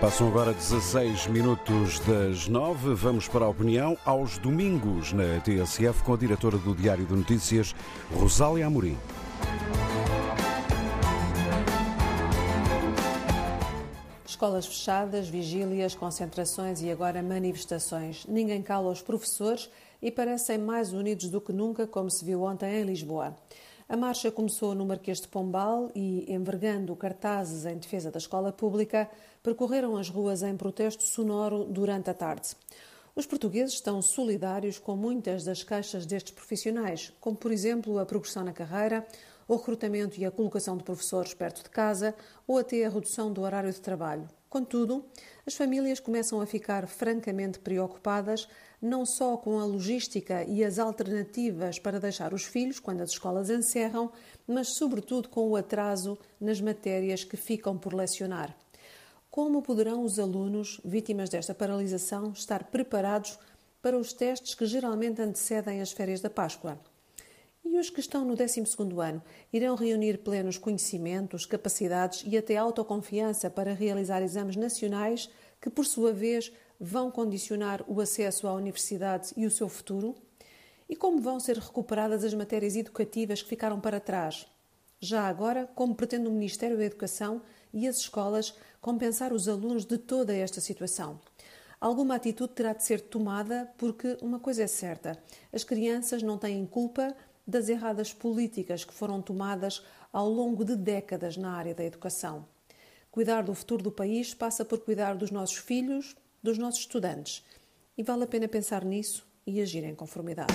Passam agora 16 minutos das 9. Vamos para a opinião aos domingos na TSF com a diretora do Diário de Notícias, Rosália Amorim. Escolas fechadas, vigílias, concentrações e agora manifestações. Ninguém cala os professores e parecem mais unidos do que nunca, como se viu ontem em Lisboa. A marcha começou no Marquês de Pombal e, envergando cartazes em defesa da escola pública, percorreram as ruas em protesto sonoro durante a tarde. Os portugueses estão solidários com muitas das queixas destes profissionais, como, por exemplo, a progressão na carreira, o recrutamento e a colocação de professores perto de casa ou até a redução do horário de trabalho. Contudo, as famílias começam a ficar francamente preocupadas não só com a logística e as alternativas para deixar os filhos quando as escolas encerram, mas sobretudo com o atraso nas matérias que ficam por lecionar. Como poderão os alunos, vítimas desta paralisação, estar preparados para os testes que geralmente antecedem as férias da Páscoa? E os que estão no 12 ano irão reunir plenos conhecimentos, capacidades e até autoconfiança para realizar exames nacionais que, por sua vez, vão condicionar o acesso à universidade e o seu futuro? E como vão ser recuperadas as matérias educativas que ficaram para trás? Já agora, como pretende o Ministério da Educação e as escolas compensar os alunos de toda esta situação? Alguma atitude terá de ser tomada porque uma coisa é certa: as crianças não têm culpa das erradas políticas que foram tomadas ao longo de décadas na área da educação. Cuidar do futuro do país passa por cuidar dos nossos filhos, dos nossos estudantes. E vale a pena pensar nisso e agir em conformidade.